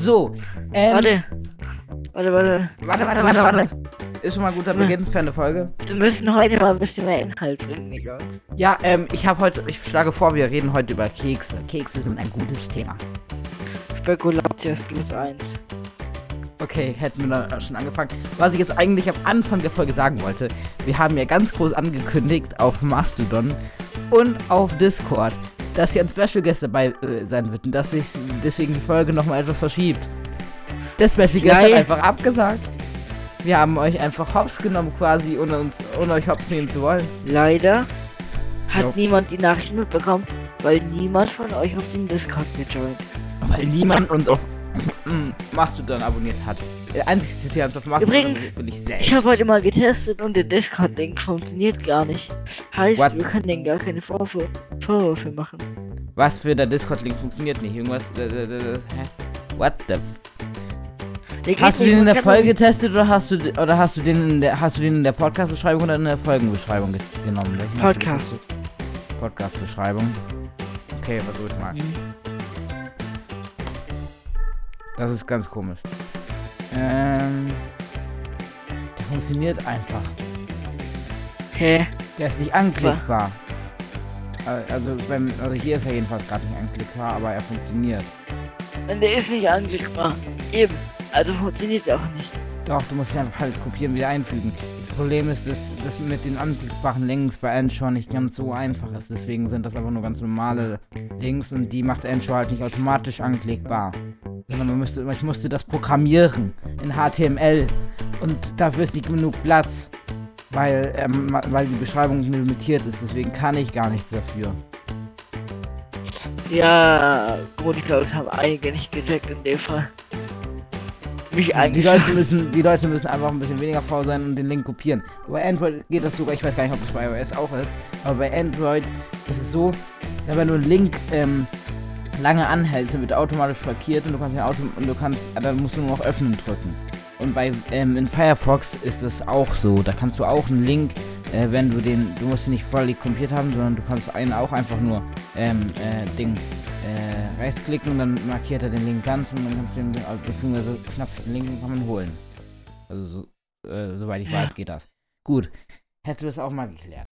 So, ähm, Warte. Warte, warte. warte, warte, warte, warte. Ist schon mal ein guter Beginn für eine Folge. Wir müssen heute mal ein bisschen mehr Inhalt bringen, Digga. Ja, ähm, ich habe heute, ich schlage vor, wir reden heute über Kekse. Kekse sind ein gutes Thema. Spekulatius plus eins. Okay, hätten wir da schon angefangen. Was ich jetzt eigentlich am Anfang der Folge sagen wollte, wir haben ja ganz groß angekündigt auf Mastodon und auf Discord, dass hier ein Special Guest dabei äh, sein wird und dass sich deswegen die Folge nochmal etwas verschiebt. Der Special Guest hat Nein. einfach abgesagt. Wir haben euch einfach hops genommen quasi, ohne uns, ohne euch hops nehmen zu wollen. Leider hat Jo. niemand die Nachricht mitbekommen, weil niemand von euch auf den Discord gejoint ist. Weil niemand uns auf mm, Mastodon abonniert hat. Der einzige, der uns auf Mastodon Übrigens, bin ich. Ich habe heute mal getestet und der Discord-Link funktioniert gar nicht. Heißt, What? wir können denen gar keine Vorwürfe, Vorwürfe machen. Was für der Discord-Link funktioniert nicht. Irgendwas. Äh, äh, äh, hä? What the Hast du den in der Folge getestet oder hast du oder hast du den in der hast du den in der Podcast-Beschreibung oder in der Folgenbeschreibung ge genommen? Welchen Podcast. getestet? Podcast-Beschreibung. Okay, versuch ich mal. nur- Das ist ganz komisch. Ähm. Der funktioniert einfach. Hä? Der ist nicht anklickbar. Also beim also hier ist er jedenfalls gerade nicht anklickbar, aber er funktioniert. Und der ist nicht angriffbar. Eben. Also funktioniert er auch nicht. Doch, du musst ihn einfach halt kopieren, wieder einfügen. Das Problem ist, dass das mit den anklickbaren Links bei Anchor nicht ganz so einfach ist. Deswegen sind das einfach nur ganz normale Links und die macht Anchor halt nicht automatisch anklickbar. Sondern man müsste, ich musste das programmieren in HTML und dafür ist nicht genug Platz. Weil, ähm, weil die Beschreibung limitiert ist, deswegen kann ich gar nichts dafür. Ja, gut, ich glaube, es haben einige nicht gecheckt in dem Fall. Mich Die eigentlich. Leute, müssen, die Leute müssen einfach ein bisschen weniger faul sein und den Link kopieren. Bei Android geht das sogar, ich weiß gar nicht, ob das bei iOS auch ist, aber bei Android ist es so, dass wenn du einen Link ähm, lange anhältst, wird automatisch markiert und du kannst auto und du kannst, dann musst du nur noch öffnen drücken. Und bei ähm, in Firefox ist es auch so. Da kannst du auch einen Link, äh, wenn du den, du musst ihn nicht voll kopiert haben, sondern du kannst einen auch einfach nur ähm, äh, Ding äh, rechtsklicken und dann markiert er den Link ganz und dann kannst du den, also, beziehungsweise knapp den Link kann man holen. Also so, äh, soweit ich weiß, geht das. Gut. Hätte das auch mal geklärt.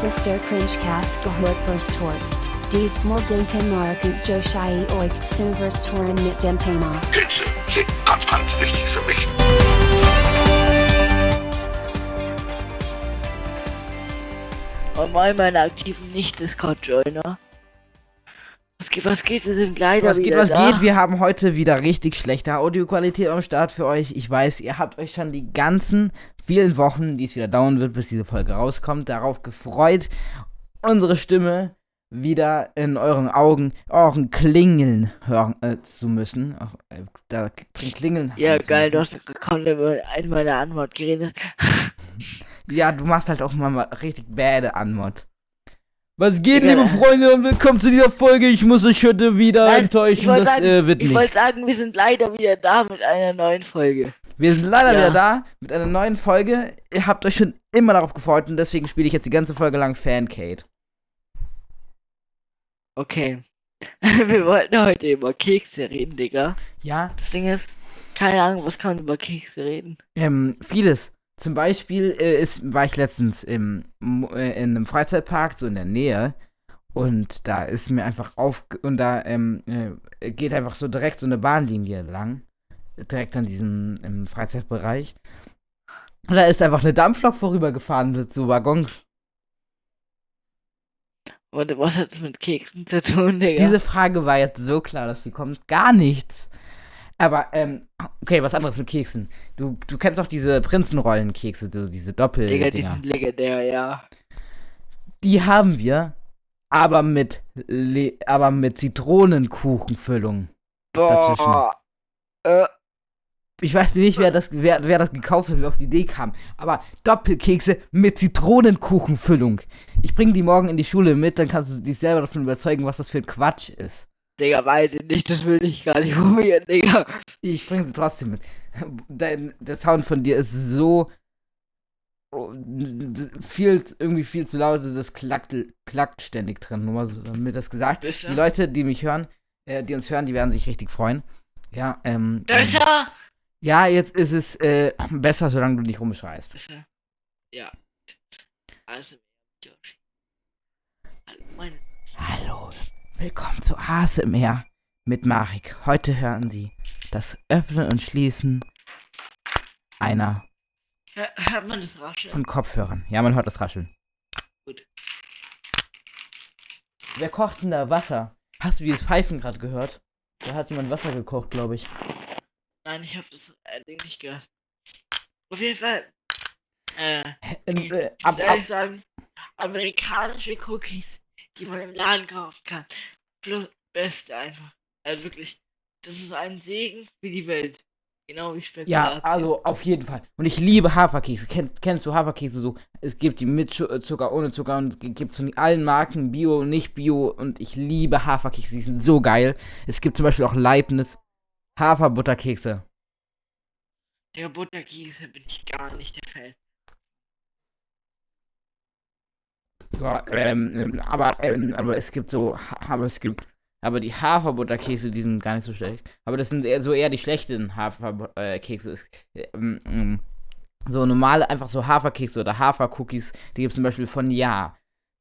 Das ist der Cringecast gehört Verstort. Diesmal denken Mark und Joshai euch zu Verstoren mit dem Thema. Kekse sind ganz, ganz wichtig für mich. Und mal meine aktiven Nicht-Discord-Joiner. Was geht, was geht? Wir sind leider Was geht, was da. geht? Wir haben heute wieder richtig schlechte Audioqualität am Start für euch. Ich weiß, ihr habt euch schon die ganzen vielen Wochen, die es wieder dauern wird, bis diese Folge rauskommt, darauf gefreut, unsere Stimme wieder in euren Augen, euren Klingeln hören äh, zu müssen. Auch, äh, da klingeln. Ja, geil, du hast gerade über eine meiner Antwort geredet. Ja, du machst halt auch mal mal richtig bäde Anmod. Was geht, liebe. Freunde, und willkommen zu dieser Folge. Ich muss euch heute wieder Nein, enttäuschen, das sagen- äh, wird Ich wollte sagen, wir sind leider wieder da mit einer neuen Folge. Wir sind leider Ja. wieder da mit einer neuen Folge. Ihr habt euch schon immer darauf gefreut und deswegen spiele ich jetzt die ganze Folge lang Fankate. Okay. wir wollten heute über Kekse reden, Digga. Ja, Das Ding ist, keine Ahnung, was kann man über Kekse reden? ähm, vieles. Zum Beispiel äh, ist, war ich letztens im, äh, in einem Freizeitpark, so in der Nähe. Und da ist mir einfach auf. Und da ähm, äh, geht einfach so direkt so eine Bahnlinie lang. Direkt an diesem Freizeitbereich. Und da ist einfach eine Dampflok vorübergefahren mit so Waggons. Und was hat es mit Keksen zu tun, Digga? Diese Frage war jetzt so klar, dass sie kommt. Gar nichts. Aber, ähm, okay, was anderes mit Keksen. Du, du kennst doch diese Prinzenrollenkekse, diese doppel Digga, die sind legendär, ja. Die haben wir, aber mit, Le aber mit Zitronenkuchenfüllung. Boah. Äh, Ich weiß nicht, wer das, wer, wer das gekauft hat, wer auf die Idee kam. Aber Doppelkekse mit Zitronenkuchenfüllung. Ich bring die morgen in die Schule mit, dann kannst du dich selber davon überzeugen, was das für ein Quatsch ist. Digga, weiß ich nicht, das will ich gar nicht probieren, Digga. Ich bring sie trotzdem mit. Dein, der Sound von dir ist so oh, viel, irgendwie viel zu laut, das klackt, klackt ständig drin, nur mal so, damit das gesagt ist. Besser? Die Leute, die mich hören, äh, die uns hören, die werden sich richtig freuen. Ja, ähm. Ist ähm, ja, jetzt ist es äh, besser, solange du nicht rumschreist. Besser. Ja. Also, Joshi. Willkommen zu ASMR mit Marek. Heute hören Sie das Öffnen und Schließen einer Hör, hört man das Rascheln? von Kopfhörern. Ja, man hört das Rascheln. Gut. Wer kocht denn da Wasser? Hast du dieses Pfeifen gerade gehört? Da hat jemand Wasser gekocht, glaube ich. Nein, ich habe das äh, Ding nicht gehört. Auf jeden Fall. Äh, Äh, äh, ich ab, muss ab, ehrlich sagen, amerikanische Cookies, die man im Laden kaufen kann. Plus Beste einfach. Also wirklich, das ist ein Segen für die Welt. Genau wie Spekulation. ja, also auf jeden Fall. Und ich liebe Haferkekse. Kenn, kennst du Haferkekse so? Es gibt die mit Zu- Zucker, ohne Zucker und gibt von allen Marken Bio, nicht Bio. Und ich liebe Haferkekse. Die sind so geil. Es gibt zum Beispiel auch Leibniz Haferbutterkekse. Der Butterkekse bin ich gar nicht der Fan. Ja, ähm, ähm, aber, ähm, aber es gibt so, aber es gibt, aber die Haferbutterkekse, die sind gar nicht so schlecht. Aber das sind eher so eher die schlechten Haferkekse. Ähm, ähm, so normale, einfach so Haferkekse oder Hafercookies, die gibt es zum Beispiel von Ja,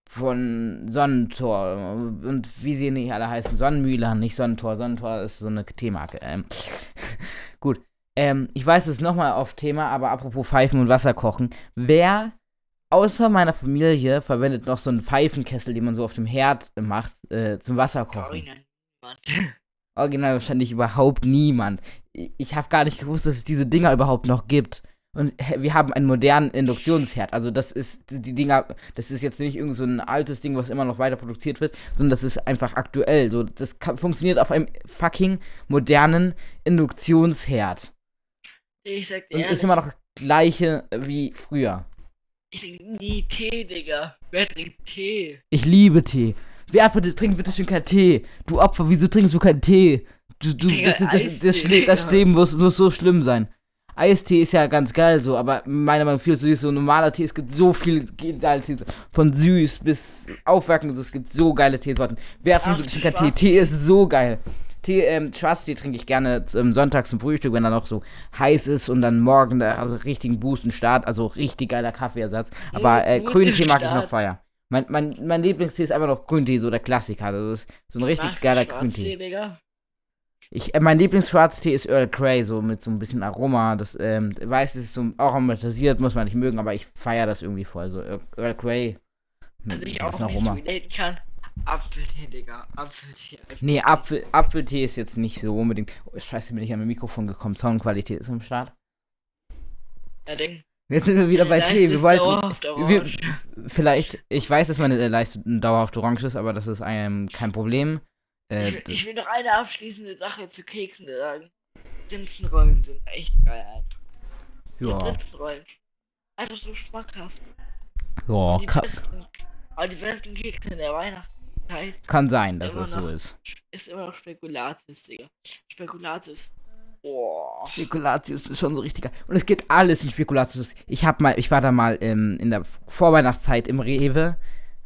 von Sonnentor und wie sie nicht alle heißen. Sonnenmühle, nicht Sonnentor. Sonnentor ist so eine Teemarke. Ähm, gut. Ähm, ich weiß, es nochmal auf Thema, aber apropos Pfeifen und Wasser kochen. Wer außer meiner Familie verwendet noch so einen Pfeifenkessel, den man so auf dem Herd macht, äh, zum Wasserkochen. Original. Wahrscheinlich überhaupt niemand. Ich, habe gar nicht gewusst, dass es diese Dinger überhaupt noch gibt. Und wir haben einen modernen Induktionsherd. Also das ist die Dinger, das ist jetzt nicht irgend so ein altes Ding, was immer noch weiter produziert wird, sondern das ist einfach aktuell. So, das kann, funktioniert auf einem fucking modernen Induktionsherd. Ich sag dir Und ehrlich, ist immer noch das gleiche wie früher. Ich trinke nie Tee, Digga. Wer trinkt Tee? Ich liebe Tee. Wer bitte trinkt bitte schön keinen Tee? Du Opfer, wieso trinkst du keinen Tee? Du, du, Digga, das, das, das, das. Leben muss, muss so schlimm sein. Eistee ist ja ganz geil so, aber meiner Meinung nach viel süß. So normaler Tee, es gibt so viele geile Tees. Von süß bis aufwerkend, so, es gibt so geile Teesorten. Wer trinkt bitte schön keinen Tee? Tee ist so geil. Tee, ähm, Schwarztee trinke ich gerne ähm, sonntags zum Frühstück, wenn er noch so heiß ist und dann morgen da also richtigen Boost und Start, also richtig geiler Kaffeeersatz. Aber äh, grünen Tee mag ich noch feier. Mein, mein, mein Lieblingstee ist einfach noch Grüntee, so der Klassiker. Also das ist so ein richtig du geiler Grüntee. Digga? Ich, äh, mein Lieblingsschwarztee ist Earl Grey, so mit so ein bisschen Aroma. Das, ähm, weiß, ist so aromatisiert, muss man nicht mögen, aber ich feiere das irgendwie voll. So Earl, Grey. Mit Also ich so auch nicht so Aroma. relaten kann. Apfeltee, Digga. Apfeltee. Nee, Apfel, Apfeltee ist jetzt nicht so unbedingt. Oh, scheiße, bin ich an mein Mikrofon gekommen. Soundqualität ist am Start. Ja, Ding. Jetzt sind wir wieder bei Leiste Tee. Wir wollten. Wir, vielleicht, ich weiß, dass meine äh, Leiste dauerhaft orange ist, aber das ist einem kein Problem. Äh, Ich, will- ich will noch eine abschließende Sache zu Keksen sagen. Prinzenrollen sind echt geil einfach. Ja, Prinzenrollen. Einfach so schmackhaft. ja die, besten, aber die besten Kekse in der Weihnachtszeit kann sein, dass Immer das so ist. ist immer noch Spekulatius, Digga. Spekulatius. Boah. Spekulatius ist schon so richtig geil. Und es geht alles in Spekulatius. Ich hab mal, ich war da mal ähm, in der Vorweihnachtszeit im Rewe,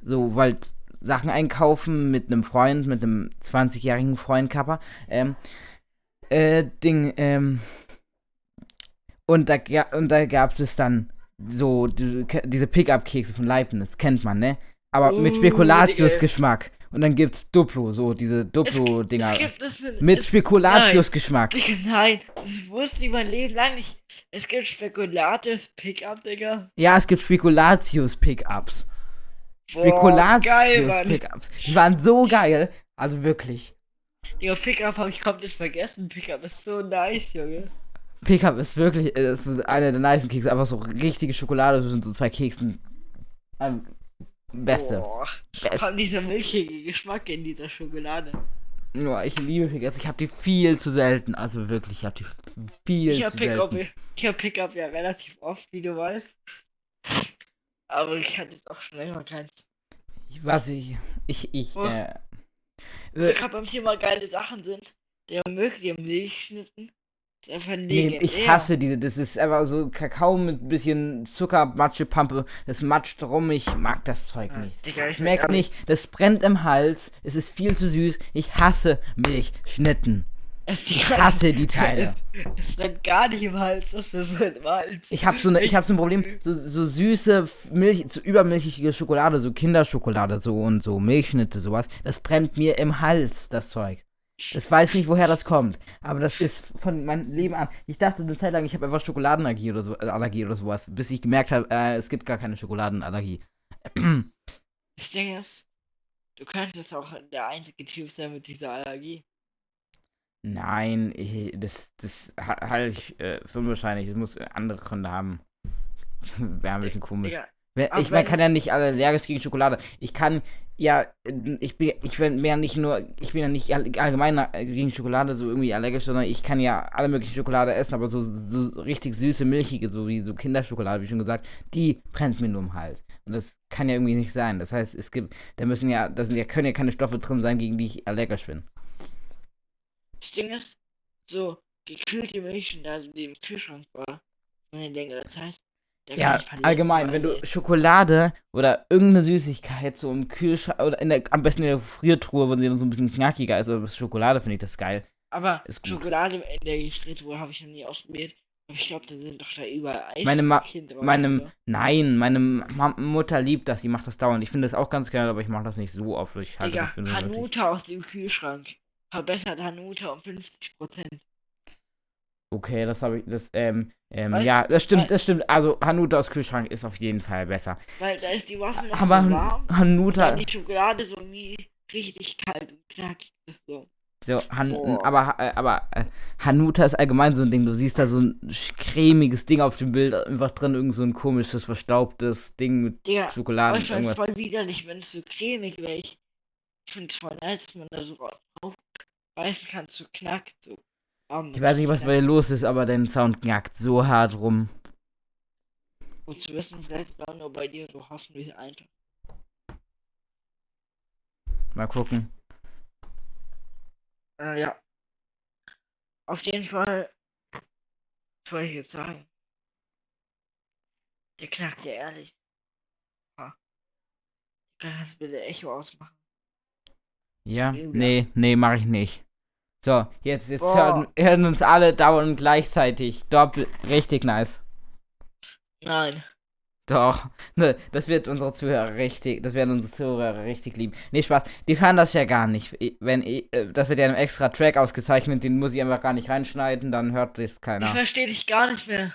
so wollte Sachen einkaufen mit einem Freund, mit einem 20-jährigen Freund Kappa. Ähm, äh, Ding, ähm, und da, und da gab es dann so die, diese Pickup-Kekse von Leibniz, kennt man, ne? Aber mit Spekulatius-Geschmack. Und dann gibt's Duplo, so diese Duplo-Dinger. Mit es- Spekulatius-Geschmack. Digga, nein, das wusste ich mein Leben lang nicht. Es gibt Spekulatius Pickup, Digga. Ja, es gibt Spekulatius-Pickups. Spekulatius-Pickups. Die waren so geil. Also wirklich. Digga, Pickup habe ich komplett vergessen. Pickup ist so nice, Junge. Pickup ist wirklich äh, das ist einer der nicen Kekse. Einfach so richtige Schokolade zwischen so zwei Keksen. Ähm, beste. Boah. Best. Dieser milchige Geschmack in dieser Schokolade. Ja, ich liebe Pickups. Ich habe die viel zu selten. Also wirklich, ich habe die viel Ich hab zu Pickup, selten. ich hab Pickup ja relativ oft, wie du weißt. Aber ich hatte jetzt auch schon länger keins. Ich, was ich. Ich, ich, Oh. äh. äh Pickup beim Thema geile Sachen sind. Der mögt ihr Milchschnitten. Das Nee, ich hasse diese. Das ist einfach so Kakao mit ein bisschen Zucker, Matschepampe. Das matscht rum. Ich mag das Zeug Ah, nicht. Digga, ich sag Schmeckt nicht. Das brennt im Hals. Es ist viel zu süß. Ich hasse Milchschnitten. Es, Ich hasse die Teile. Es, es brennt gar nicht im Hals, das brennt im Hals. Ich habe so, ne, ich hab so ein Problem. So, so süße Milch, so übermilchige Schokolade, so Kinderschokolade so und so Milchschnitte, sowas. Das brennt mir im Hals, das Zeug. Das weiß nicht, woher das kommt. Aber das ist von meinem Leben an. Ich dachte eine Zeit lang, ich habe einfach Schokoladenallergie oder so, äh, Allergie oder sowas, bis ich gemerkt habe, äh, es gibt gar keine Schokoladenallergie. Das Ding ist, du könntest auch der einzige Typ sein mit dieser Allergie. Nein, ich, das, das ha- halte ich äh, für unwahrscheinlich. Das muss andere Gründe haben. Wäre ein bisschen komisch. Digga, Wer- Aber Ich wenn- kann ja nicht allergisch gegen Schokolade. Ich kann ja, ich bin, ich bin ja nicht nur, ich bin ja nicht all- allgemein äh, gegen Schokolade so irgendwie allergisch, sondern ich kann ja alle möglichen Schokolade essen, aber so, so richtig süße, milchige, so wie so Kinderschokolade, wie schon gesagt, die brennt mir nur im Hals. Und das kann ja irgendwie nicht sein. Das heißt, es gibt, da müssen ja, da sind ja, können ja keine Stoffe drin sein, gegen die ich allergisch bin. das Ding ist, so gekühlte Milch, also die im Kühlschrank war, für eine längere Zeit. Ja, allgemein, wenn du. Schokolade oder irgendeine Süßigkeit so im Kühlschrank oder in der, am besten in der Gefriertruhe, wo sie dann so ein bisschen knackiger ist, aber Schokolade finde ich das geil. Aber ist gut. Schokolade in der Gefriertruhe habe ich noch nie ausprobiert. Aber ich glaube, da sind doch da überall Eis. Meine Ma- drauf, Meinem, oder? nein, meine Ma Mutter liebt das, die macht das dauernd. Ich finde das auch ganz geil, aber ich mache das nicht so oft. Ich halte Digga. Hanuta aus dem Kühlschrank. Verbessert Hanuta um 50%. Okay, das habe ich, das, ähm, ähm, Weil- ja, das stimmt, weil- das stimmt. Also Hanuta aus Kühlschrank ist auf jeden Fall besser. Weil da ist die Waffe noch Aber so warm. Hanuta, die Schokolade so nie richtig kalt und knackig. ist So. so, Han, Boah. aber, äh, aber äh, Hanuta ist allgemein so ein Ding. Du siehst da so ein cremiges Ding auf dem Bild, einfach drin, irgend so ein komisches, verstaubtes Ding mit aber Schokolade und irgendwas. voll widerlich, wenn es so cremig wäre. Ich, ich find's voll nice, dass man da so drauf beißen kann, so knackt. So. Um, Ich weiß nicht, was bei dir los ist, aber dein Sound knackt so hart rum. Gut zu wissen, vielleicht war nur bei dir so hoffentlich einfach. Mal gucken. Äh, ja. Auf jeden Fall. Was wollte ich jetzt sagen? Der knackt ja ehrlich. Ha. Kannst du bitte Echo ausmachen? Ja? Ja. Nee, nee, mach ich nicht. So, jetzt, jetzt hören, hören uns alle dauernd gleichzeitig. Doppel, richtig nice. Nein. Doch, ne, das wird unsere Zuhörer richtig, das werden unsere Zuhörer richtig lieben. Nee, Spaß, die hören das ja gar nicht. Wenn, i- äh, das wird ja in einem extra Track ausgezeichnet, den muss ich einfach gar nicht reinschneiden, dann hört das Ich keiner. verstehe dich gar nicht mehr.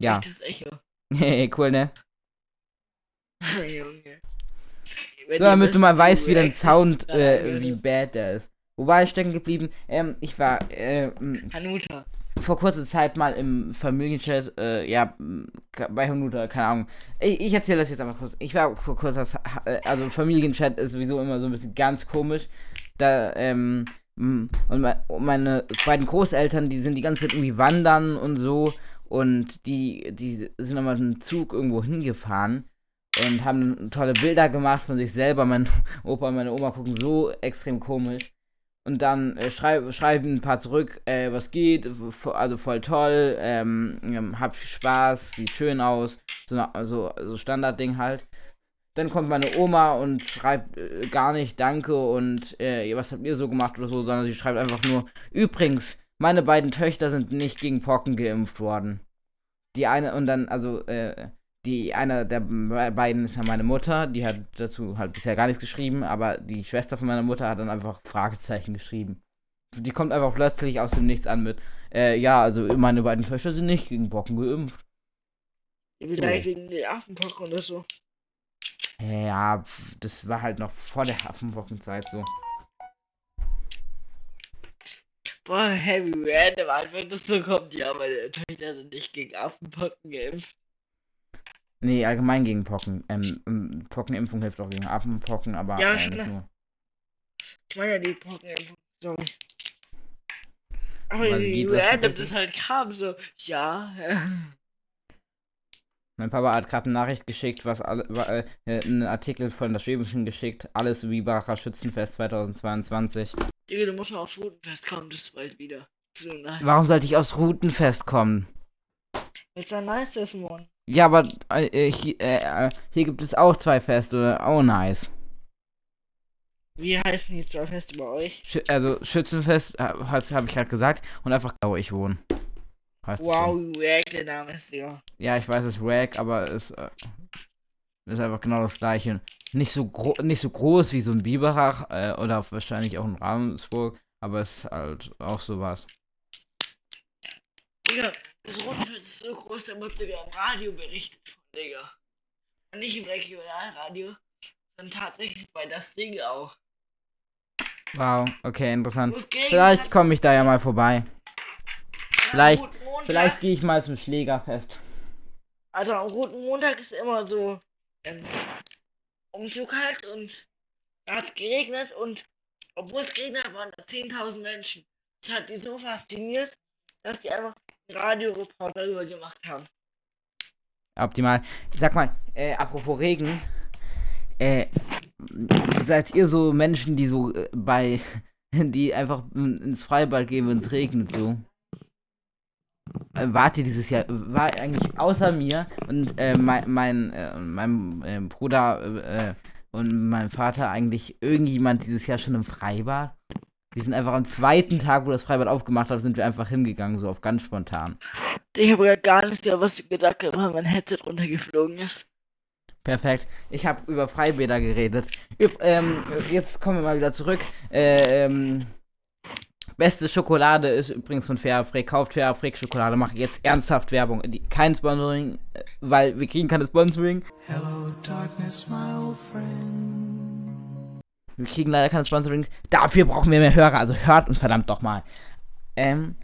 Ja, Das Echo. cool, ne? Junge. Nur damit du mal weißt, wie dein Sound, äh, wie bad der ist. Wo war ich stecken geblieben? Ähm, ich war, äh, m- Hanuta. vor kurzer Zeit mal im Familienchat, äh, ja, bei Hanuta, keine Ahnung. Ich, ich erzähle das jetzt einfach kurz. Ich war vor kurzer Zeit, äh, also Familienchat ist sowieso immer so ein bisschen ganz komisch. Da, ähm, und me- und meine beiden Großeltern, die sind die ganze Zeit irgendwie wandern und so. Und die, die sind nochmal mit dem Zug irgendwo hingefahren und haben tolle Bilder gemacht von sich selber. Mein Opa und meine Oma gucken so extrem komisch. Und dann äh, schrei schreiben ein paar zurück, äh, was geht, also voll toll, ähm, ähm, hab viel Spaß, sieht schön aus, so, na- so, so Standardding halt. Dann kommt meine Oma und schreibt äh, gar nicht Danke und äh, was habt ihr so gemacht oder so, sondern sie schreibt einfach nur, übrigens, meine beiden Töchter sind nicht gegen Pocken geimpft worden. Die eine, und dann, also, äh, die eine der be- beiden ist ja meine Mutter, die hat dazu halt bisher gar nichts geschrieben, aber die Schwester von meiner Mutter hat dann einfach Fragezeichen geschrieben. Die kommt einfach plötzlich aus dem Nichts an mit, äh, ja, also meine beiden Töchter sind nicht gegen Pocken geimpft. Vielleicht wegen der Affenpocken oder so. Ja, das war halt noch vor der Affenpockenzeit so. Boah, heavy random einfach, dass so kommt. Ja, meine Töchter sind nicht gegen Affenpocken geimpft. Nee, allgemein gegen Pocken. Ähm, ähm, Pockenimpfung hilft auch gegen Affenpocken, aber Ja, äh, nicht nur. Ich meine ja die Pockenimpfung. Sorry. Aber was random das halt kam, so, ja. Mein Papa hat gerade eine Nachricht geschickt, was alle, äh, äh, einen Artikel von der Schwäbischen geschickt. Alles wie Bacher Schützenfest 2022. Digga, du musst mal aufs Rotenfest kommen, das ist bald wieder. zu nice. Warum sollte ich aufs Routenfest kommen? Weil es da nice ist, Mann. Ja, aber äh, äh, hier, äh, äh, hier gibt es auch zwei Feste. Oh, nice. Wie heißen die zwei Feste bei euch? Schü also Schützenfest, habe ich gerade gesagt. Und einfach da, wo ich wohne. Heißt es so. Wow, wack, der Name ist ja. Ja, ich weiß, es ist wack, aber es äh, ist einfach genau das gleiche. Nicht so, gro nicht so groß wie so ein Biberach äh, oder wahrscheinlich auch ein Ravensburg, aber es ist halt auch sowas. Digga, das Rotenfest ist so groß, da wird sogar im Radio berichtet von, Digga. Und nicht im Regionalradio, sondern tatsächlich bei das Ding auch. Wow, okay, interessant. Vielleicht komme ich da ja mal vorbei. vielleicht- Vielleicht gehe ich mal zum Schlägerfest. Also am Roten Montag ist immer so ähm, um so kalt und da hat es geregnet und obwohl es geregnet hat, waren da 10.000 Menschen. Das hat die so fasziniert, dass die einfach Radioreporter darüber gemacht haben. Optimal. Sag mal, äh, apropos Regen. Äh, seid ihr so Menschen, die so äh, bei, die einfach ins Freibad gehen, wenn es regnet, so? Äh, wart ihr dieses Jahr, war eigentlich außer mir und äh, mein, mein, äh, meinem äh, Bruder äh, und meinem Vater eigentlich irgendjemand dieses Jahr schon im Freibad? Wir sind einfach am zweiten Tag, wo das Freibad aufgemacht hat, sind wir einfach hingegangen, so auf ganz spontan. Ich habe ja gar nicht gehört, was gesagt hast, weil mein Headset runtergeflogen ist. Perfekt. Ich habe über Freibäder geredet. Üb ähm, jetzt kommen wir mal wieder zurück. Äh, ähm, beste Schokolade ist übrigens von Fairfreak. Kauft Fairfreak Schokolade. Mache jetzt ernsthaft Werbung. Die, kein Sponsoring, äh, weil wir kriegen keine Sponsoring. Hello, darkness, my old friend. Wir kriegen leider keine Sponsoring. Dafür brauchen wir mehr Hörer. Also hört uns verdammt doch mal. Ähm,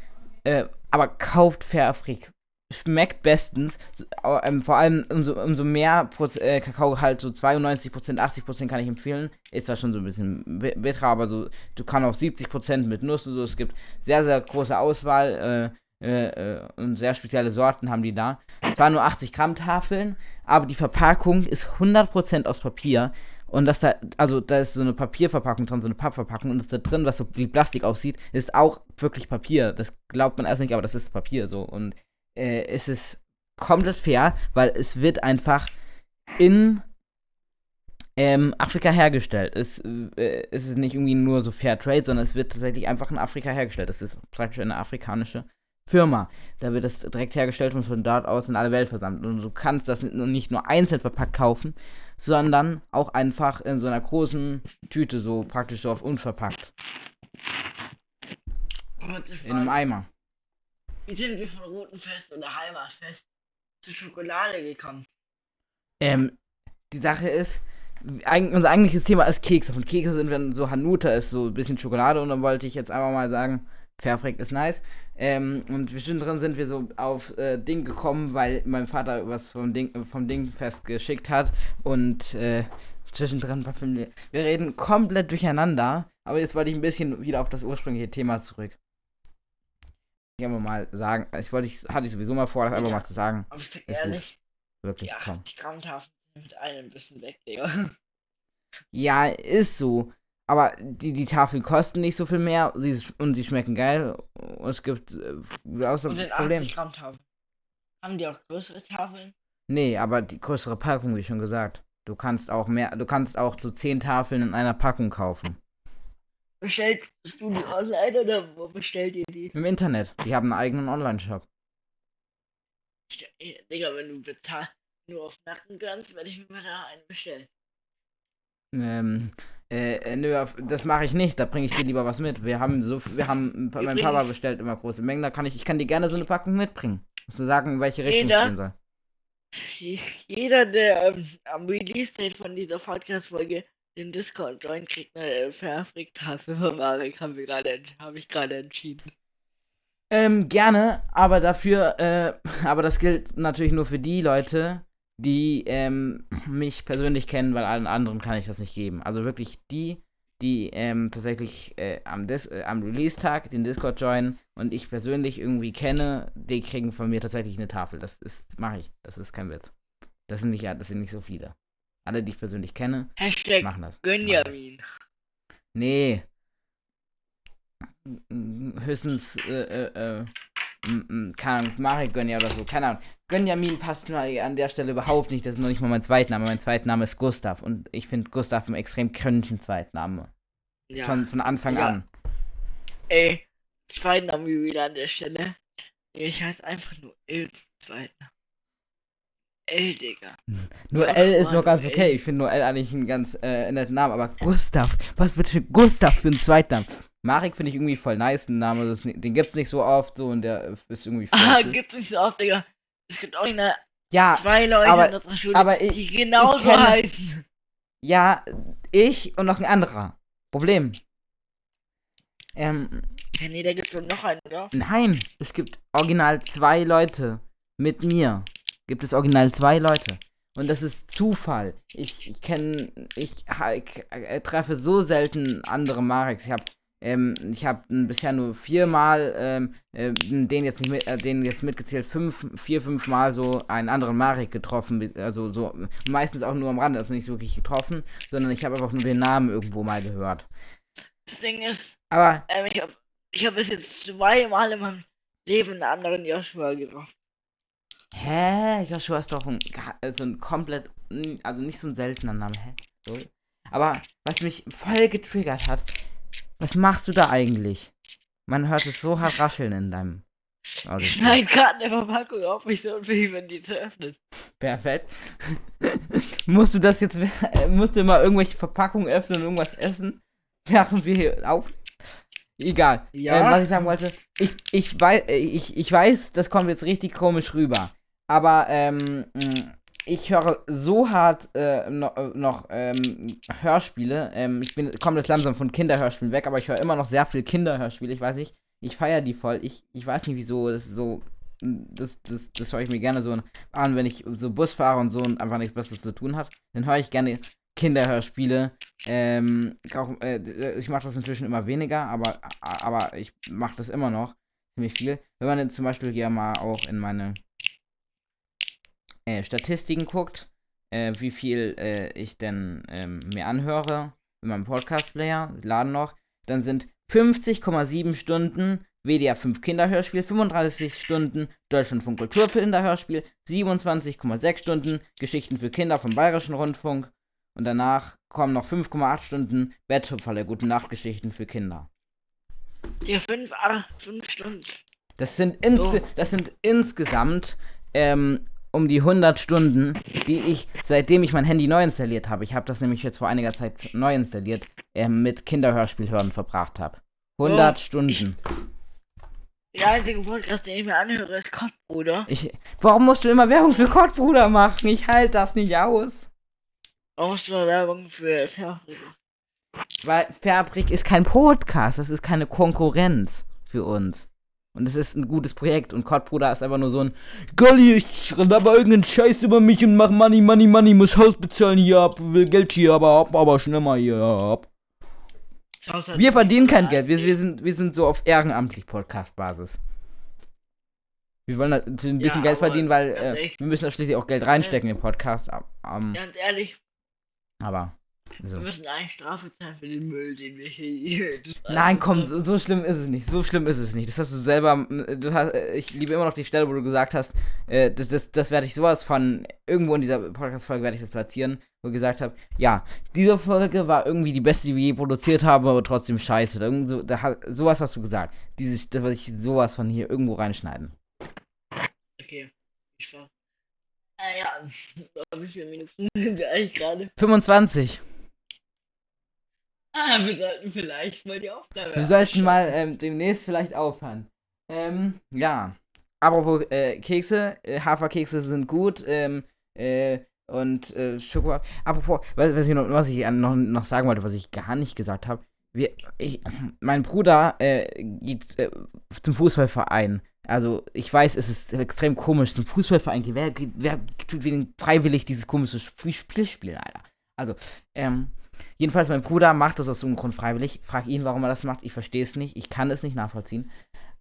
äh, aber kauft Fairfreak. Schmeckt bestens. So, ähm, vor allem umso, umso mehr Proz äh, Kakao halt so 92%, 80% kann ich empfehlen. Ist zwar schon so ein bisschen bi- bitter, aber so, du kannst auch 70% mit Nuss und so. Es gibt sehr, sehr große Auswahl äh, äh, äh, und sehr spezielle Sorten haben die da. Zwar nur 80 Gramm Tafeln, aber die Verpackung ist 100% aus Papier. Und das da, also da ist so eine Papierverpackung drin, so eine Pappverpackung und das da drin, was so wie Plastik aussieht, ist auch wirklich Papier. Das glaubt man erst nicht, aber das ist Papier so. Und äh, es ist komplett fair, weil es wird einfach in ähm, Afrika hergestellt. Es, äh, es ist nicht irgendwie nur so Fair Trade, sondern es wird tatsächlich einfach in Afrika hergestellt. Es ist praktisch eine afrikanische Firma. Da wird es direkt hergestellt und von dort aus in alle Welt versandt. Und du kannst das nicht nur einzeln verpackt kaufen, sondern auch einfach in so einer großen Tüte, so praktisch so auf unverpackt. In einem. Eimer. Wie sind wir von Rotenfest oder Heimatfest zu Schokolade gekommen? Ähm, die Sache ist, eig unser eigentliches Thema ist Kekse. Von Kekse sind wir so Hanuta ist so ein bisschen Schokolade und dann wollte ich jetzt einfach mal sagen, Fairfreak ist nice. Ähm, und bestimmt drin sind wir so auf äh, Ding gekommen, weil mein Vater was vom Ding, vom Ding festgeschickt hat und äh, zwischendrin war Familie. Wir reden komplett durcheinander, aber jetzt wollte ich ein bisschen wieder auf das ursprüngliche Thema zurück. Ich einfach mal sagen, ich wollte, ich hatte ich sowieso mal vor, das einfach Ja. mal zu sagen. Aber ich sag ehrlich, Wirklich, die komm. 80 Gramm Tafeln sind mit einem ein bisschen weg, Digga. Ja, ist so. Aber die, die Tafeln kosten nicht so viel mehr sie, und sie schmecken geil. Und es gibt äh, außer Und sind Problem. 80 Gramm Tafeln. Haben die auch größere Tafeln? Nee, aber die größere Packung, wie schon gesagt. Du kannst auch mehr, du kannst auch so 10 Tafeln in einer Packung kaufen. Bestellst du die online oder wo bestellt ihr die? Im Internet. Die haben einen eigenen Online-Shop. Digga, wenn du bezahlst, nur auf Nacken gönnst, werde ich mir mal da einen bestellen. Ähm, äh, nö, das mache ich nicht. Da bringe ich dir lieber was mit. Wir haben so, viel- wir haben, mein Papa Übrigens- bestellt immer große Mengen. Da kann ich, ich kann dir gerne so eine Packung mitbringen. Musst du sagen, in welche Richtung es Jeder? gehen soll. Jeder, der ähm, am Release-Date von dieser Podcast-Folge den Discord joint, kriegt eine äh, Perfekt-Tafel von Marek, haben wir gerade, ent- habe ich gerade entschieden. Ähm, gerne, aber dafür, äh, aber das gilt natürlich nur für die Leute, die ähm, mich persönlich kennen, weil allen anderen kann ich das nicht geben. Also wirklich die, die ähm, tatsächlich äh, am, Dis äh, am Release-Tag den Discord joinen und ich persönlich irgendwie kenne, die kriegen von mir tatsächlich eine Tafel. Das ist, mache ich. Das ist kein Witz. Das sind nicht, ja, das sind nicht so viele. Alle, die ich persönlich kenne, Hashtag machen das. Gönjamin. Nee. höchstens, äh, äh, äh, keine Ahnung, Marek Gönja oder so, keine Ahnung. Gönjamin passt mir an der Stelle überhaupt nicht, das ist noch nicht mal mein Zweitname. Mein Zweitname ist Gustav und ich finde Gustav einen extrem cringe Zweitname. Ja. Schon von Anfang Ja. an. Ey, zweiten Namen wieder an der Stelle. Ich heiße einfach nur Il zum zweiten. L, Digga. Nur L ist noch ganz okay. Ich finde nur L eigentlich einen ganz äh, netten Namen. Aber Gustav, was bitte Gustav für einen Zweitnamen? Marek finde ich irgendwie voll nice, ein Name. Das, den gibt's nicht so oft so und der ist irgendwie voll. Ah, cool. gibt's nicht so oft, Digga. Es gibt auch eine, ja, zwei Leute aber- in unserer Schule, aber ich- die genauso kenne- heißen. ja, ich und noch ein anderer. Problem. Ähm, Ja, nee, da gibt's doch noch einen, oder? nein, es gibt original zwei Leute. Mit mir gibt es original zwei Leute. Und das ist Zufall. Ich, ich kenne, ich, ha- ich äh, treffe so selten andere Mareks. Ich habe ähm, ich habe bisher nur viermal, ähm, äh, den jetzt nicht mit, äh, den jetzt mitgezählt, fünf, vier, fünf Mal so einen anderen Marek getroffen. Also so meistens auch nur am Rande, also nicht wirklich getroffen, sondern ich habe einfach nur den Namen irgendwo mal gehört. Das Ding ist, Aber ähm, ich hab, ich hab bis jetzt zweimal in meinem Leben einen anderen Joshua getroffen. Hä? Joshua ist doch ein, also ein komplett, also nicht so ein seltener Name, hä? So. Aber was mich voll getriggert hat, was machst du da eigentlich? Man hört es so hart rascheln in deinem Audio. Ich schneide gerade eine Verpackung auf mich so und will, wenn die zu öffnen. Perfekt. musst du das jetzt, äh, musst du immer irgendwelche Verpackungen öffnen und irgendwas essen, während wir hier auf? Egal. Ja. Ähm, was ich sagen wollte, ich, ich, weiß, ich, ich weiß, das kommt jetzt richtig komisch rüber. Aber ähm, mh, ich höre so hart äh, noch, äh, noch ähm, Hörspiele. Ähm, ich bin komme jetzt langsam von Kinderhörspielen weg, aber ich höre immer noch sehr viel Kinderhörspiele. Ich weiß nicht, ich feiere die voll. Ich, ich weiß nicht wieso. Das so. Das, das, das höre ich mir gerne so an, wenn ich so Bus fahre und so und einfach nichts Besseres zu tun hat. Dann höre ich gerne Kinderhörspiele. Ähm, auch, äh, ich mache das inzwischen immer weniger, aber, aber ich mache das immer noch ziemlich viel. Wenn man jetzt zum Beispiel hier mal auch in meine äh, Statistiken guckt, äh, wie viel äh, ich denn ähm, mir anhöre in meinem Podcast-Player, laden noch, dann sind 50,7 Stunden WDR 5 Kinderhörspiel, 35 Stunden Deutschlandfunk Kultur für Kinderhörspiel, 27,6 Stunden Geschichten für Kinder vom Bayerischen Rundfunk und danach kommen noch 5,8 Stunden Betthupferle Gute Nachtgeschichten für Kinder. Fünf, acht, fünf Stunden. Das sind, insge Oh. das sind insgesamt ähm, um die 100 Stunden, die ich, seitdem ich mein Handy neu installiert habe, ich habe das nämlich jetzt vor einiger Zeit neu installiert, ähm, mit Kinderhörspiel hören verbracht habe. 100 Oh. Stunden. Der einzige Podcast, den ich mir anhöre, ist Kottbruder. Ich, warum musst du immer Werbung für Kottbruder machen? Ich halte das nicht aus. Auch so Werbung für Fährfriede. Weil Fabrik ist kein Podcast, das ist keine Konkurrenz für uns. Und es ist ein gutes Projekt und Kottbruder ist einfach nur so ein Golli, ich aber irgendeinen Scheiß über mich und mach Money, Money, Money, muss Haus bezahlen hier ab, will Geld hier aber ab, aber schnell mal hier ab. Wir verdienen kein. Geld, wir, wir, sind, wir sind so auf ehrenamtlich Podcast-Basis. Wir wollen halt ein bisschen Ja, Geld verdienen, weil äh, wir müssen da schließlich auch Geld reinstecken in den Podcast. am- Ganz ehrlich, Aber, so. wir müssen eigentlich Strafe zahlen für den Müll, den wir hier. Nein, komm, so, so schlimm ist es nicht. So schlimm ist es nicht. Das hast du selber. Du hast, ich liebe immer noch die Stelle, wo du gesagt hast, äh, das, das, das werde ich sowas von. Irgendwo in dieser Podcast-Folge werde ich das platzieren, wo ich gesagt habe, ja, diese Folge war irgendwie die beste, die wir je produziert haben, aber trotzdem scheiße. Irgend so, da, sowas hast du gesagt. Dieses, das werde ich sowas von hier irgendwo reinschneiden. Okay, viel Spaß. Ah ja, wie viele Minuten sind wir eigentlich gerade? 25. Ah, wir sollten vielleicht mal die Aufnahme Wir sollten mal ähm, demnächst vielleicht aufhören. Ähm, ja. Apropos äh, Kekse, äh, Haferkekse sind gut, ähm, äh, und äh, Schokolade. Apropos, was, was ich, noch, was ich noch, noch sagen wollte, was ich gar nicht gesagt habe. Wir, ich, mein Bruder äh, geht äh, zum Fußballverein. Also ich weiß, es ist extrem komisch, zum Fußballverein gehen. Wer, wer tut freiwillig dieses komische Sp- Spiel spielen, Alter? Also, ähm, jedenfalls mein Bruder macht das aus so einem Grund freiwillig. Frag ihn, warum er das macht. Ich verstehe es nicht. Ich kann es nicht nachvollziehen.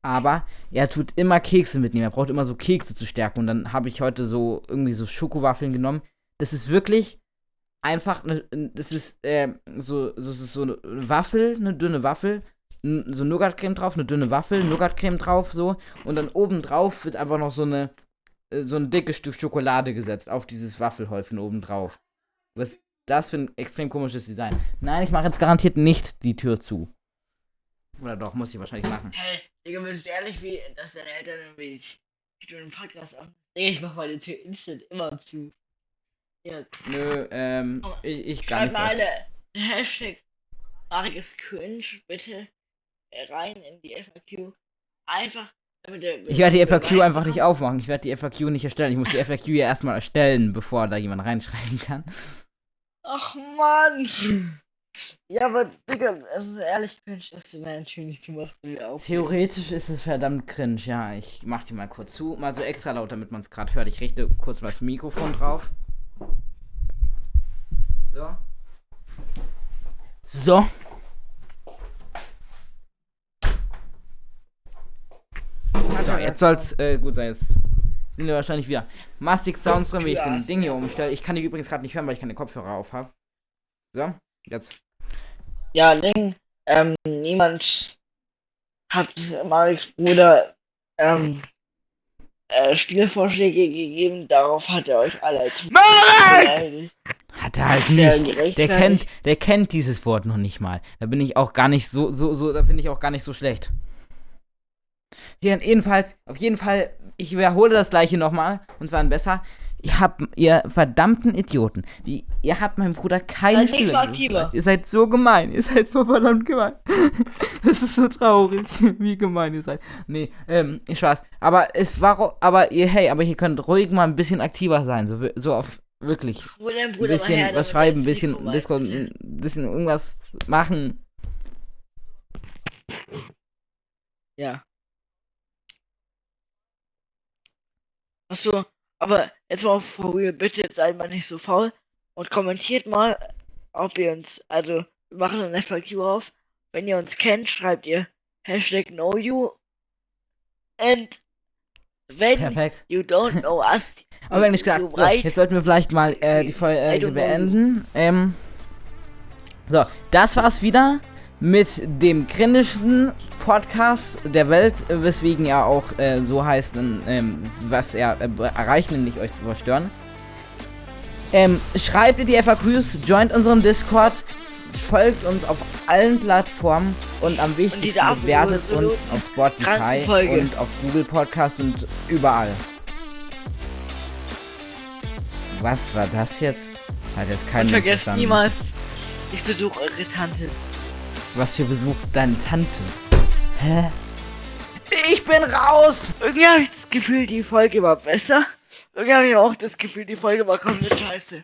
Aber er tut immer Kekse mitnehmen. Er braucht immer so Kekse zu stärken. Und dann habe ich heute so irgendwie so Schokowaffeln genommen. Das ist wirklich einfach, ne, das ist ähm, so, so, so eine Waffel, eine dünne Waffel, so Nougat-Creme drauf, eine dünne Waffel, Nougat-Creme drauf, so. Und dann oben drauf wird einfach noch so eine, äh, so ein dickes Stück Schokolade gesetzt auf dieses Waffelhäufchen oben drauf. Was das für ein extrem komisches Design? Nein, ich mache jetzt garantiert nicht die Tür zu. Oder doch, muss ich wahrscheinlich machen. Hey, Digga, bist du ehrlich, wie, dass deine Eltern irgendwie wie du einen Podcast an. Digga, ich mach meine Tür instant immer zu. Ja, Nö, ähm, ich, ich gar schreib nicht so. mal alle Hashtag Marek ist cringe, bitte äh, rein in die FAQ. Einfach, damit der. Ich werde die FAQ einfach nicht aufmachen. Ich werde die FAQ nicht erstellen. Ich muss die FAQ ja erstmal erstellen, bevor da jemand reinschreiben kann. Ach Mann! Ja, aber Digga, ist ehrlich cringe, du deine Tür nicht wir aufnehmen. Theoretisch ist es verdammt cringe, ja. Ich mach die mal kurz zu. Mal so extra laut, damit man es gerade hört. Ich richte kurz mal das Mikrofon drauf. So. So. So, jetzt soll's äh, gut sein. Jetzt sind wir wahrscheinlich wieder. Mastic Sounds drin, wie ich den Ding hier umstelle. Ich kann die übrigens gerade nicht hören, weil ich keine Kopfhörer auf habe. So, jetzt. Ja, Ling, ähm, niemand hat Mareks Bruder, ähm, äh, Spielvorschläge gegeben, darauf hat er euch alle als beleidigt. Hat er halt nicht. Der kennt, der kennt dieses Wort noch nicht mal. Da bin ich auch gar nicht so, so, so, da bin ich auch gar nicht so schlecht. Hier, jedenfalls, auf jeden Fall, ich wiederhole das gleiche nochmal, und zwar ein besser. Ihr habt, ihr verdammten Idioten, die, ihr habt meinem Bruder keine aktiver. beigebracht. Ihr seid so gemein, ihr seid so verdammt gemein. Das ist so traurig, wie gemein ihr seid. Nee, ähm, Spaß. Aber es war, aber ihr, hey, aber ihr könnt ruhig mal ein bisschen aktiver sein, so, so auf, wirklich Wo dein ein Bruder bisschen her, was schreiben, ein bisschen Discord, ein bisschen irgendwas machen. Ja. Achso, aber jetzt mal for real, bitte seid mal nicht so faul und kommentiert mal, ob ihr uns, also wir machen ein FAQ auf. Wenn ihr uns kennt, schreibt ihr Hashtag know you and wenn Perfekt. you don't know us, Aber wenn ich gesagt, so, jetzt sollten wir vielleicht mal äh, die Folge know. beenden. Ähm, so, das war's wieder mit dem kritischsten Podcast der Welt, weswegen er auch äh, so heißt, ähm, was er äh, erreicht, nämlich euch zu verstören. Ähm, schreibt in die FAQs, joint unserem Discord, folgt uns auf allen Plattformen und am wichtigsten Abo- bewertet uns auf Spotify und auf Google Podcast und überall. Was war das jetzt? Hat jetzt keiner und vergesst niemals, ich besuche eure Tante. Was für Besuch deine Tante? Hä? Ich bin raus! Irgendwie habe ich das Gefühl, die Folge war besser. Irgendwie habe ich auch das Gefühl, die Folge war komplett scheiße.